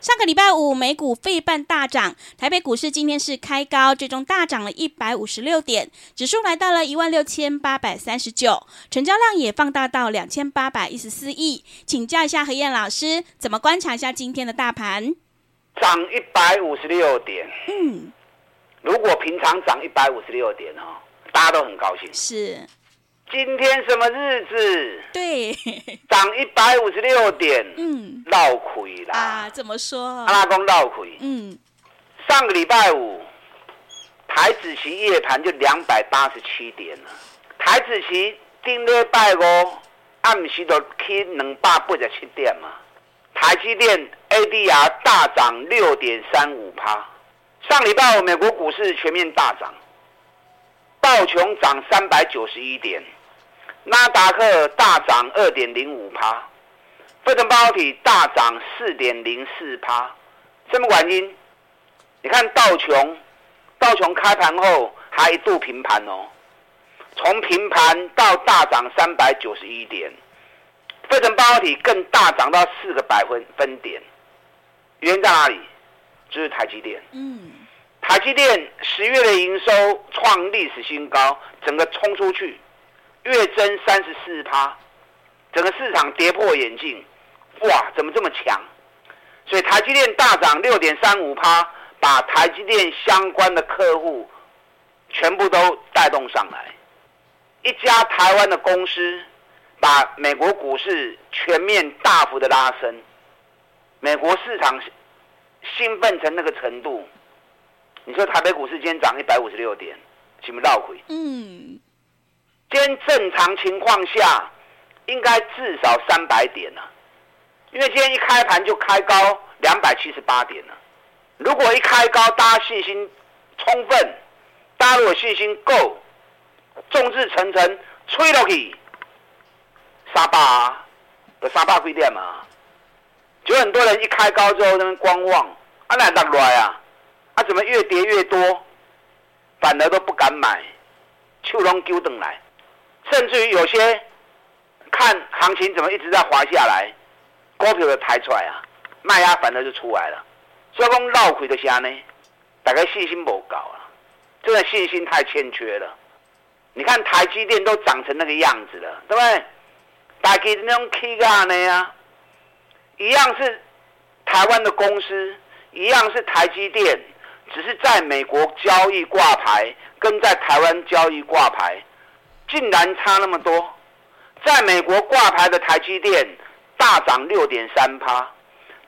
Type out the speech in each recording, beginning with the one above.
上个礼拜五，美股费半大涨，台北股市今天是开高，最终大涨了一百五十六点，指数来到了一万六千八百三十九，成交量也放大到两千八百一十四亿。请教一下何燕老师，怎么观察一下今天的大盘？涨一百五十六点。嗯，如果平常涨一百五十六点哦，大家都很高兴。是。今天什么日子？对，涨一百五十六点，嗯，闹亏啦。啊，怎么说？阿拉公闹亏。嗯，上个礼拜五，台子期夜盘就两百八十七点了。台子期顶礼拜五暗时都去两百八十七点嘛。台积电 ADR 大涨六点三五趴。上礼拜五美国股市全面大涨，道琼涨三百九十一点。纳达克大涨二点零五趴，费城半导体大涨四点零四趴，什么原因？你看道琼，道琼开盘后还一度平盘哦，从平盘到大涨三百九十一点，费城半导体更大涨到四个百分分点，原因在哪里？就是台积电。嗯，台积电十月的营收创历史新高，整个冲出去。月增三十四趴，整个市场跌破眼镜，哇，怎么这么强？所以台积电大涨六点三五趴，把台积电相关的客户全部都带动上来。一家台湾的公司把美国股市全面大幅的拉升，美国市场兴奋成那个程度，你说台北股市今天涨一百五十六点，是不是绕回？嗯。今天正常情况下，应该至少三百点了，因为今天一开盘就开高两百七十八点了。如果一开高，大家信心充分，大家如果信心够，众志成城，吹落去，三百啊，有三百几点嘛？就很多人一开高之后那边观望，啊哪得来啊？啊怎么越跌越多，反而都不敢买，就拢揪转来。甚至于有些看行情怎么一直在滑下来，股票的抬出来啊，卖压反而就出来了。所以讲绕亏的虾呢，大概信心不高啊，真的信心太欠缺了。你看台积电都长成那个样子了，对不对？台积那种 K 干呢呀，一样是台湾的公司，一样是台积电，只是在美国交易挂牌，跟在台湾交易挂牌。竟然差那么多，在美国挂牌的台积电大涨六点三趴，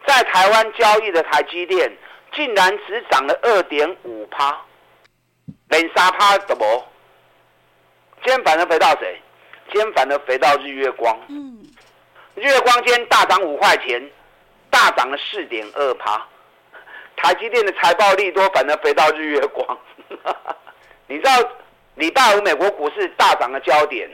在台湾交易的台积电竟然只涨了二点五趴，连三趴都没。今天反而飞到谁？今天反而飞到日月光。嗯，日月光今天大涨五块钱，大涨了四点二趴。台积电的财报利多，反而飞到日月光。你知道？礼拜五美国股市大涨的焦点，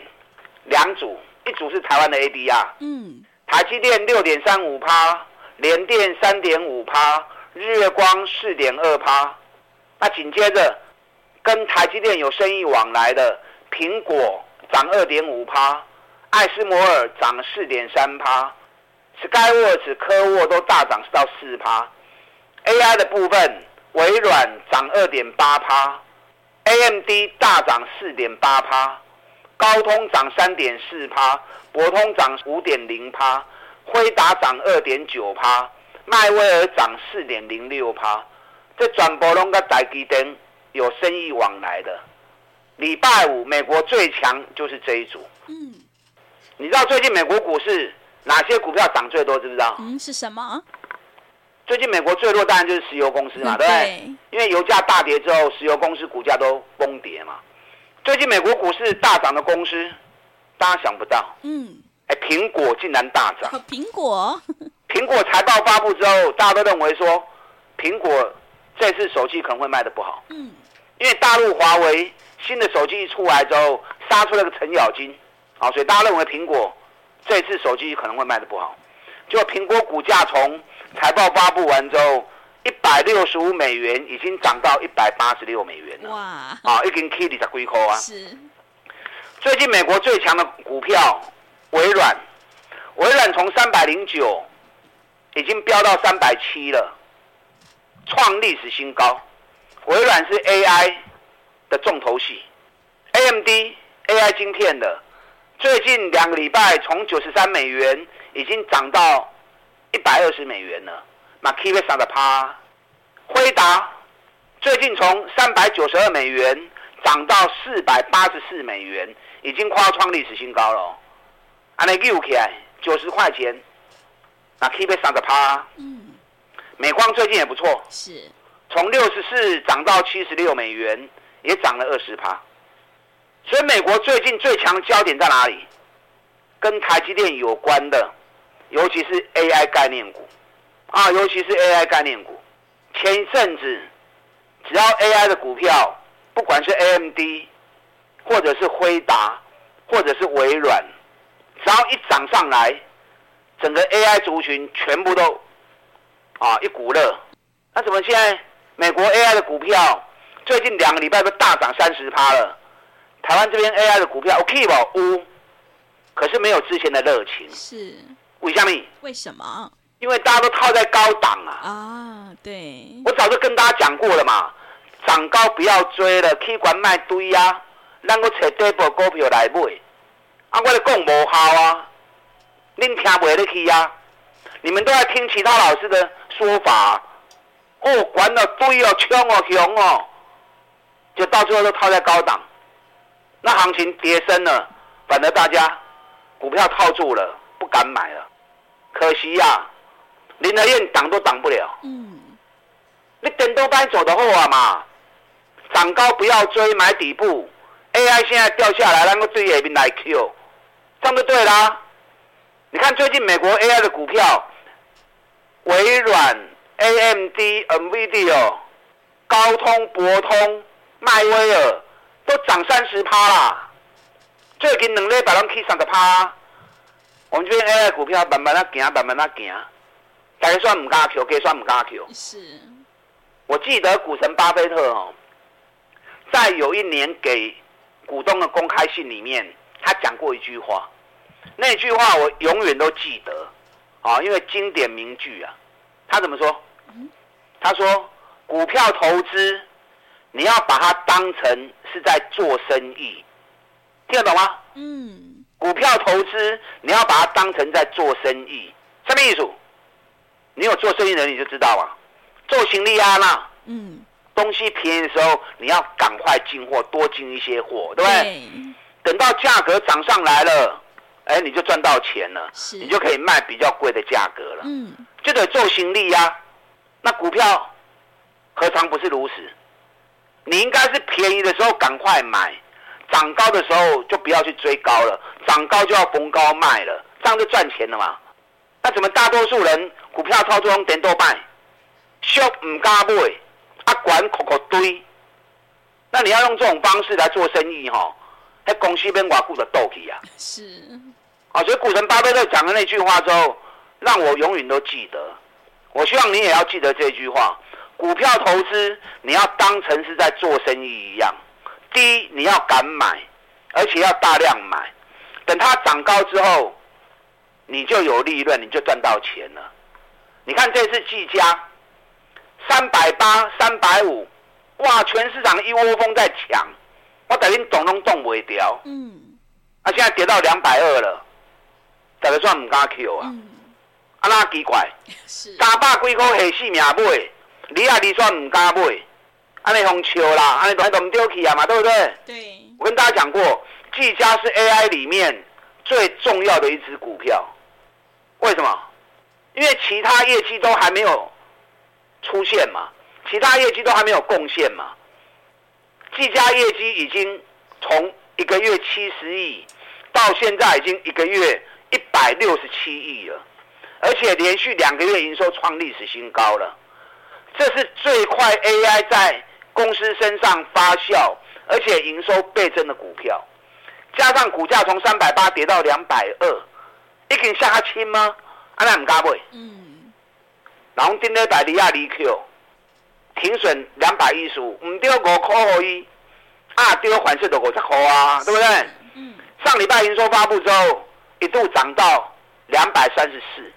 两组，一组是台湾的 ADR，嗯，台积电六点三五趴，联电三点五趴，日月光四点二趴，那紧接着跟台积电有生意往来的苹果涨二点五趴，艾斯摩尔涨四点三趴，Skyworks 科沃都大涨到四趴，AI 的部分微软涨二点八趴。AMD 大涨四点八趴，高通涨三点四趴，博通涨五点零趴，辉达涨二点九趴，迈威尔涨四点零六趴。这全部拢跟台积电有生意往来的。礼拜五美国最强就是这一组。嗯，你知道最近美国股市哪些股票涨最多？知不知道？嗯，是什么？最近美国最弱当然就是石油公司嘛，对不对？因为油价大跌之后，石油公司股价都崩跌嘛。最近美国股市大涨的公司，大家想不到，嗯，哎，苹果竟然大涨。苹果，苹果财报发布之后，大家都认为说，苹果这次手机可能会卖的不好，嗯，因为大陆华为新的手机一出来之后，杀出了个程咬金，啊，所以大家认为苹果这次手机可能会卖的不好。结果苹果股价从财报发布完之后，一百六十五美元已经涨到一百八十六美元了。哇！啊，已经 K 二十几块啊。是。最近美国最强的股票微软，微软从三百零九已经飙到三百七了，创历史新高。微软是 AI 的重头戏，AMD AI 晶片的，最近两个礼拜从九十三美元已经涨到一百二十美元呢。那 K 线上的趴，辉达最近从三百九十二美元涨到四百八十四美元，已经快要创历史新高了。安尼溜起来九十块钱，那 K 线上的趴。嗯，美光最近也不错，是从六十四涨到七十六美元，也涨了二十趴。所以美国最近最强焦点在哪里？跟台积电有关的，尤其是 AI 概念股。啊，尤其是 AI 概念股，前一阵子只要 AI 的股票，不管是 AMD，或者是辉达，或者是微软，只要一涨上来，整个 AI 族群全部都啊一股热。那怎么现在美国 AI 的股票最近两个礼拜都大涨三十趴了？台湾这边 AI 的股票 OK 不？乌，可是没有之前的热情。是，为什么？为什么？因为大家都套在高档啊！啊，对，我早就跟大家讲过了嘛，涨高不要追了，去管卖堆啊，咱个找底部股票来买。啊，我咧讲无效啊，恁听不得去啊，你们都在听其他老师的说法。哦，管了堆哦，冲哦，熊哦，就到最后都套在高档。那行情跌升了，反而大家股票套住了，不敢买了，可惜呀、啊。林和彦挡都挡不了。嗯，你等都班走的后啊嘛，涨高不要追，买底部。AI 现在掉下来，然后对下面来 Q，这样就对啦。你看最近美国 AI 的股票，微软、AMD、NVIDIA、高通、博通、迈威尔都涨三十趴啦。最近两礼拜拢起三十趴。我们这边 AI 股票慢慢的行，慢慢的行。大家算唔加 Q，给算唔加 Q。是，我记得股神巴菲特哦，在有一年给股东的公开信里面，他讲过一句话，那句话我永远都记得，啊，因为经典名句啊。他怎么说？他说，股票投资你要把它当成是在做生意，听得懂吗？嗯。股票投资你要把它当成在做生意，什么意思？你有做生意的人你就知道啊，做行李啊那，嗯，东西便宜的时候你要赶快进货，多进一些货，对不对？对。等到价格涨上来了，哎，你就赚到钱了，你就可以卖比较贵的价格了。嗯，就得做行李呀。那股票何尝不是如此？你应该是便宜的时候赶快买，涨高的时候就不要去追高了，涨高就要逢高卖了，这样就赚钱了嘛。那怎么大多数人？股票操作用点多卖，小唔敢买，啊管扣扣堆。那你要用这种方式来做生意哈，在公司边瓦固的斗气啊。是。啊，所以股神巴菲特讲的那句话之后，让我永远都记得。我希望你也要记得这句话：股票投资你要当成是在做生意一样。第一，你要敢买，而且要大量买。等它涨高之后，你就有利润，你就赚到钱了。你看这次技嘉三百八、三百五，哇！全市场一窝蜂在抢，我等于动都动不掉。嗯，啊，现在跌到两百二了，大家算唔敢 Q 啊？嗯、啊，那奇怪，是三百几块下死命买，你啊你算唔敢买，安尼红球啦，安尼都都唔丢弃啊嘛，对不对？对。我跟大家讲过，技嘉是 AI 里面最重要的一支股票，为什么？因为其他业绩都还没有出现嘛，其他业绩都还没有贡献嘛。技嘉业绩已经从一个月七十亿，到现在已经一个月一百六十七亿了，而且连续两个月营收创历史新高了。这是最快 AI 在公司身上发酵，而且营收倍增的股票，加上股价从三百八跌到两百二，一定下轻吗？阿那唔加买。嗯。然后今天百利亚离 Q，停损两百一十五，唔丢五块而已，啊丢还是得五十块啊，对不对？嗯。上礼拜营收发布之后，一度涨到两百三十四，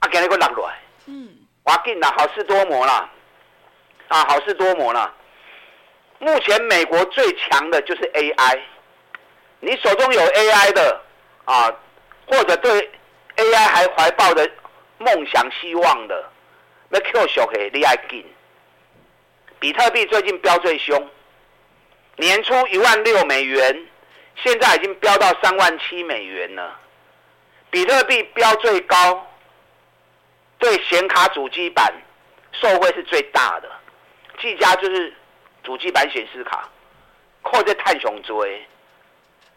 啊，给那个落来。嗯。哇紧啦，好事多磨啦。啊，好事多磨了。目前美国最强的就是 AI，你手中有 AI 的啊，或者对 AI 还怀抱着梦想希望的，那 Q 小黑你爱紧。比特币最近飙最凶，年初一万六美元，现在已经飙到三万七美元了。比特币飙最高，对显卡主机板受惠是最大的。技嘉就是主机板显示卡，或者碳雄锥，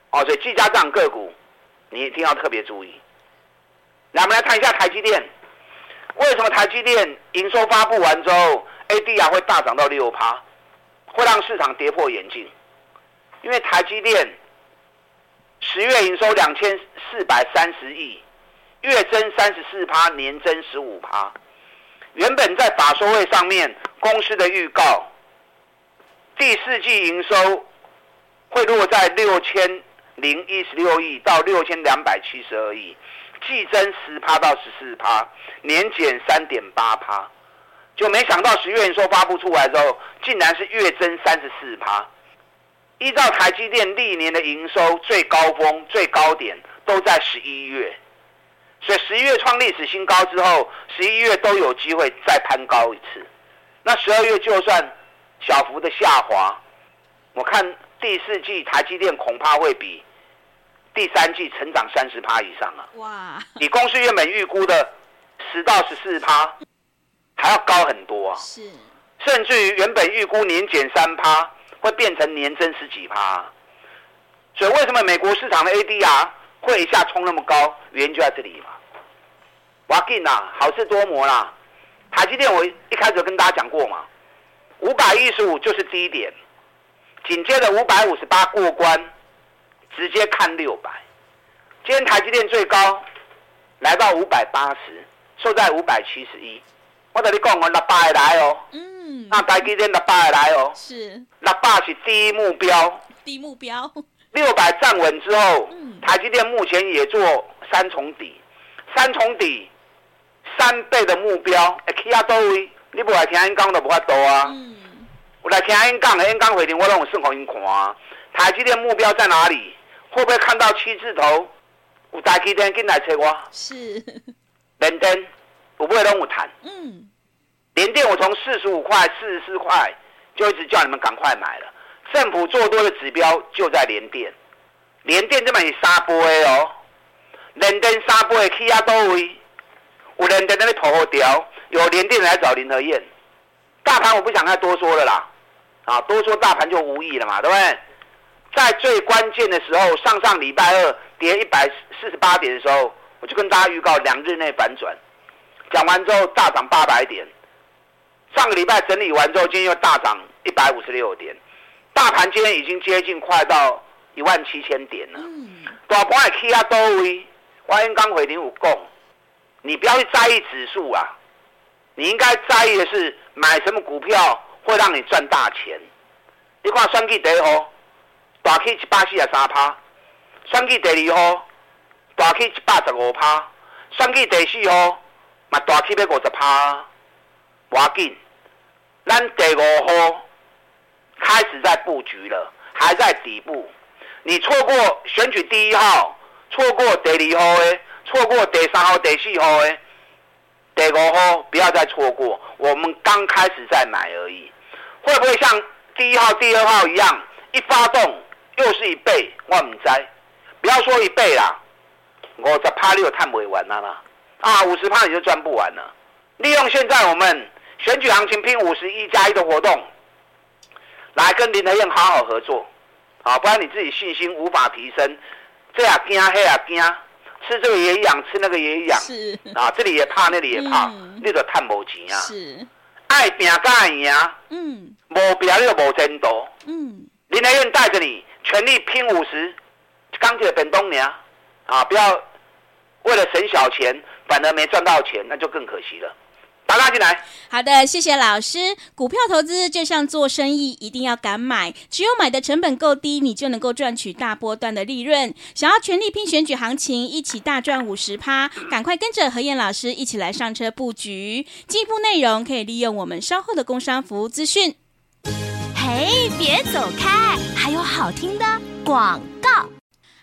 哦，所以技嘉这样个股，你一定要特别注意。来，我们来看一下台积电，为什么台积电营收发布完之后，ADR 会大涨到六趴，会让市场跌破眼镜？因为台积电十月营收两千四百三十亿，月增三十四趴，年增十五趴。原本在法说会上面，公司的预告，第四季营收会落在六千零一十六亿到六千两百七十二亿，季增十趴到十四趴，年减三点八趴，就没想到十月营收发布出来之后，竟然是月增三十四趴。依照台积电历年的营收最高峰、最高点都在十一月。所以十一月创历史新高之后，十一月都有机会再攀高一次。那十二月就算小幅的下滑，我看第四季台积电恐怕会比第三季成长三十趴以上啊！哇！比公司原本预估的十到十四趴还要高很多啊！是，甚至于原本预估年减三趴，会变成年增十几趴。所以为什么美国市场的 ADR 会一下冲那么高？原因就在这里嘛。哇劲呐，好事多磨啦！台积电我一开始就跟大家讲过嘛，五百一十五就是低点，紧接着五百五十八过关，直接看六百。今天台积电最高来到五百八十，收在五百七十一。我跟你讲，我六百来哦。嗯。那台积电六百来哦。是。六百是第一目标。第一目标。六百站稳之后，台积电目前也做三重底，三重底。三倍的目标，会去到哪里？你不来听因讲都无法度啊！嗯、我来听因讲的，因讲回听我拢有算给因看啊。台积电目标在哪里？会不会看到七字头？有台积电进来找我。是。联电，我不会拢有谈。嗯。联电我从四十五块、四十四块就一直叫你们赶快买了。政府做多的指标就在联电，联电这边是三倍哦。联电三倍去到哪里？我连电在那头条，有联电来找林和彦。大盘我不想再多说了啦，啊，多说大盘就无益了嘛，对不对？在最关键的时候，上上礼拜二跌一百四十八点的时候，我就跟大家预告两日内反转。讲完之后大涨八百点，上个礼拜整理完之后，今天又大涨一百五十六点，大盘今天已经接近快到一万七千点了。大盘也起啊多位，我因刚回零五共。你不要去在意指数啊，你应该在意的是买什么股票会让你赚大钱。你看选举第一号，大 K 一百四十三趴；选举第二号，大 K 一百十五趴；选举第四号，嘛大 K 要五十趴。不要紧，咱第五号开始在布局了，还在底部。你错过选举第一号，错过第二号诶。错过第三号、第四号诶，第五号不要再错过。我们刚开始在买而已，会不会像第一号、第二号一样，一发动又是一倍？我唔知，不要说一倍啦，五十趴你就赚不完啦啦，啊，五十趴你就赚不完了。利用现在我们选举行情拼五十一加一的活动，来跟林和燕好好合作，啊，不然你自己信心无法提升，这样惊，那样惊，吃这个也痒，吃那个也痒，是。啊，这里也怕，那里也怕，那个探无钱啊，是。爱拼才会赢，嗯，无拼你就无前途，嗯，林来院带着你全力拼五十，钢铁本东娘，啊，不要为了省小钱，反而没赚到钱，那就更可惜了。打拉进来。好的，谢谢老师。股票投资就像做生意，一定要敢买，只有买的成本够低，你就能够赚取大波段的利润。想要全力拼选举行情，一起大赚五十趴，赶快跟着何燕老师一起来上车布局。进一步内容可以利用我们稍后的工商服务资讯。嘿，别走开，还有好听的广告。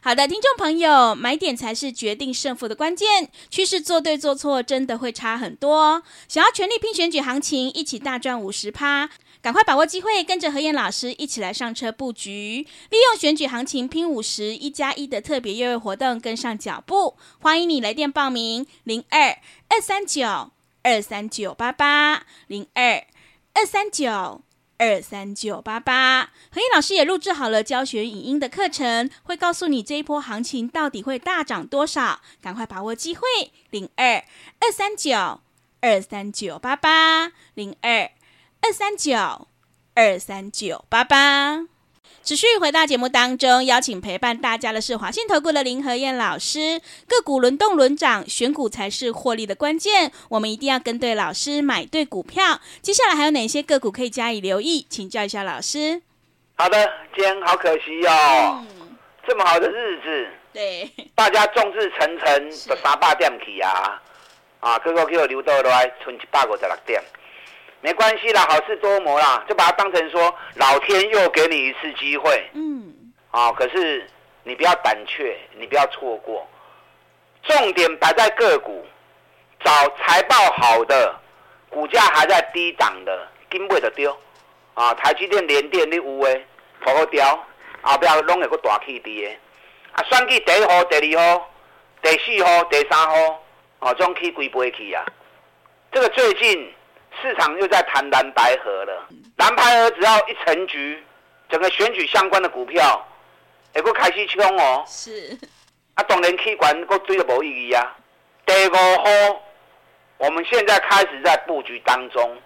好的，听众朋友，买点才是决定胜负的关键。趋势做对做错，真的会差很多。想要全力拼选举行情，一起大赚五十趴，赶快把握机会，跟着何燕老师一起来上车布局，利用选举行情拼五十一加一的特别优惠活动，跟上脚步。欢迎你来电报名：零二二三九二三九八八零二二三九。二三九八八，何燕老师也录制好了教学影音的课程，会告诉你这一波行情到底会大涨多少，赶快把握机会，零二二三九二三九八八，零二二三九二三九八八。持续回到节目当中，邀请陪伴大家的是华信投顾的林和燕老师。个股轮动轮涨，选股才是获利的关键。我们一定要跟对老师，买对股票。接下来还有哪些个股可以加以留意？请教一下老师。好的，今天好可惜哦，嗯、这么好的日子，对，大家众志成城的三百点去啊，啊，个个给我留到来，存一百五十六点。没关系啦，好事多磨啦，就把它当成说老天又给你一次机会。嗯，啊，可是你不要胆怯，你不要错过，重点摆在个股，找财报好的，股价还在低档的，根本就丢。啊，台积电、联电你有诶，好好调，后边拢有个大气的。啊，算计第一号、第二号、第四号、第三号，啊，这种起几倍去啊？这个最近。市场又在谈蓝白河了，蓝白河只要一成局，整个选举相关的股票，也够开始冲哦。是，啊，当然气管个追的无意义啊。第五号，我们现在开始在布局当中，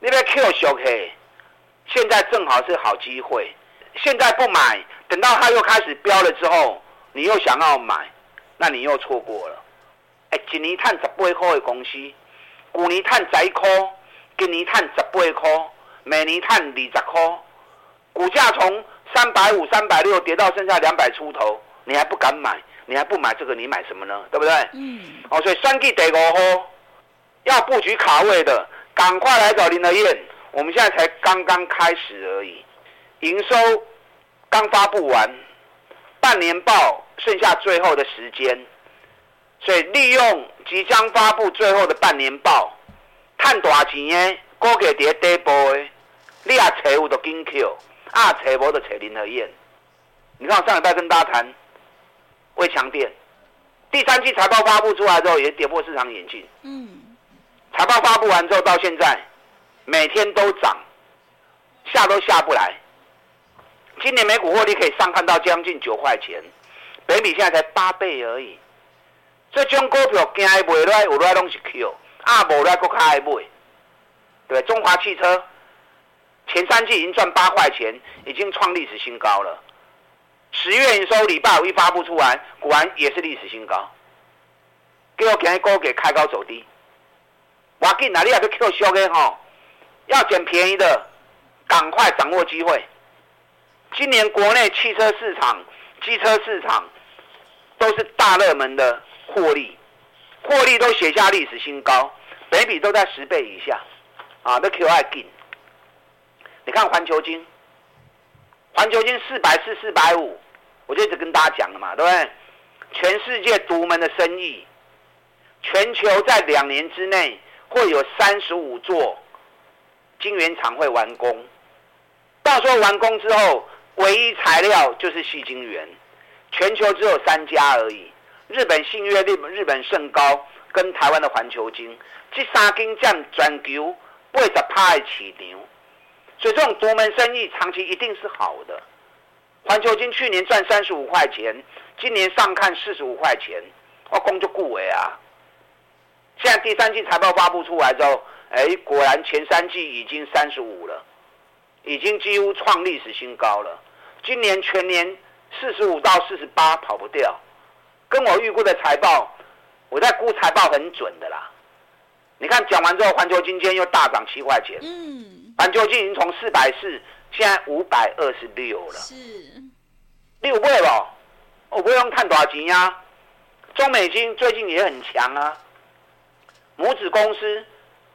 那边 Q 小 K，现在正好是好机会。现在不买，等到它又开始飙了之后，你又想要买，那你又错过了。哎，一年赚十八块的公司。去年赚十一块，今年赚十八块，每年赚二十块，股价从三百五、三百六跌到剩下两百出头，你还不敢买？你还不买这个，你买什么呢？对不对？嗯。哦，所以三 G 第五号要布局卡位的，赶快来找林德燕。我们现在才刚刚开始而已，营收刚发布完，半年报剩下最后的时间。所以利用即将发布最后的半年报，赚大钱的，股价在底部的，你也找有就紧扣，啊找无就找林和燕。你看我上礼拜跟大家谈，威强电，第三季财报发布出来之后也跌破市场眼镜。嗯。财报发布完之后到现在，每天都涨，下都下不来。今年每股获利可以上看到将近九块钱，北比现在才八倍而已。这种股票惊爱买来，有来拢是 Q，啊无来搁较爱买。对，中华汽车前三季已经赚八块钱，已经创历史新高了。十月营收礼拜五一发布出来，果然也是历史新高。结果今日股价开高走低，我紧哪里也去 Q 小的吼，要捡便宜的，赶快掌握机会。今年国内汽车市场、机车市场都是大热门的。获利，获利都写下历史新高，每笔都在十倍以下，啊，那 QI 紧。你看环球金，环球金四百四、四百五，我就一直跟大家讲了嘛，对不对？全世界独门的生意，全球在两年之内会有三十五座晶圆厂会完工，到时候完工之后，唯一材料就是矽晶圆，全球只有三家而已。日本信越、日日本盛高跟台湾的环球金，这三间占全球八十趴的市场，所以这种独门生意长期一定是好的。环球金去年赚三十五块钱，今年上看四十五块钱，我讲就顾为啊。现在第三季财报发布出来之后，哎，果然前三季已经三十五了，已经几乎创历史新高了。今年全年四十五到四十八跑不掉，跟我预估的财报，我在估财报很准的啦。你看讲完之后，环球金今天又大涨七块钱。嗯，环球金已经从四百四，现在五百二十六了。是，六倍了，我不用看多少钱呀。中美金最近也很强啊。母子公司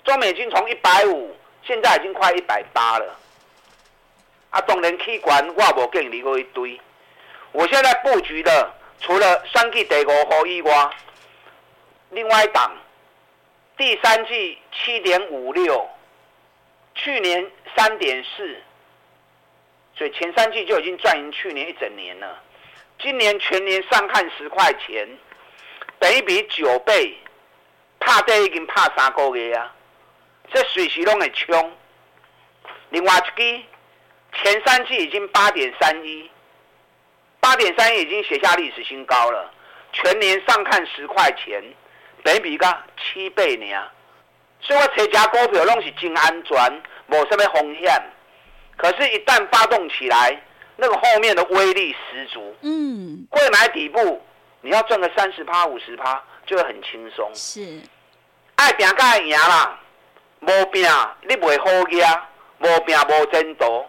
中美金从一百五，现在已经快一百八了。啊，当然器官我无跟你过一堆。我现在布局的除了三 G 第五号以外，另外一档第三季七点五六，去年三点四，所以前三季就已经赚赢去年一整年了。今年全年上看十块钱，等于比九倍。怕这已经怕三个月啊！这随时拢会冲。另外一支前三季已经八点三一，八点三已经写下历史新高了。全年上看十块钱，等比个七倍呢。所以我这家股票拢是真安全，没什么风险。可是，一旦发动起来，那个后面的威力十足。嗯。贵买底部，你要赚个三十趴、五十趴，就会很轻松。是。爱拼才会赢啦，无拼你袂好赢，无拼无前途。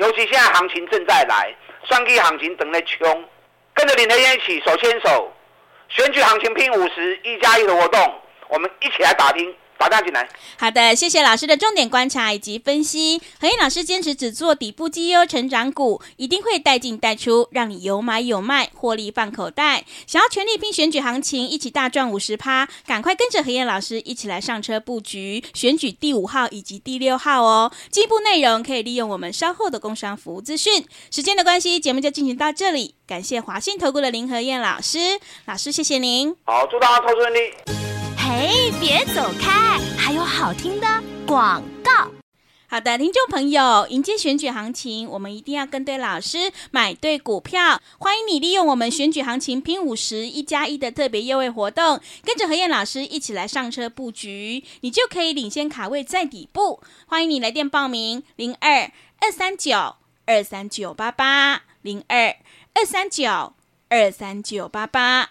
尤其现在行情正在来，双击行情等在冲，跟着林德燕一起手牵手，选举行情拼五十一加一的活动，我们一起来打拼。打大进来。好的，谢谢老师的重点观察以及分析。何燕老师坚持只做底部绩优成长股，一定会带进带出，让你有买有卖，获利放口袋。想要全力拼选举行情，一起大赚五十趴，赶快跟着何燕老师一起来上车布局选举第五号以及第六号哦。进一步内容可以利用我们稍后的工商服务资讯。时间的关系，节目就进行到这里。感谢华信投顾的林何燕老师，老师谢谢您。好，祝大家投资顺利。哎，别走开！还有好听的广告。好的，听众朋友，迎接选举行情，我们一定要跟对老师，买对股票。欢迎你利用我们选举行情拼五十一加一的特别优惠活动，跟着何燕老师一起来上车布局，你就可以领先卡位在底部。欢迎你来电报名：零二二三九二三九八八零二二三九二三九八八。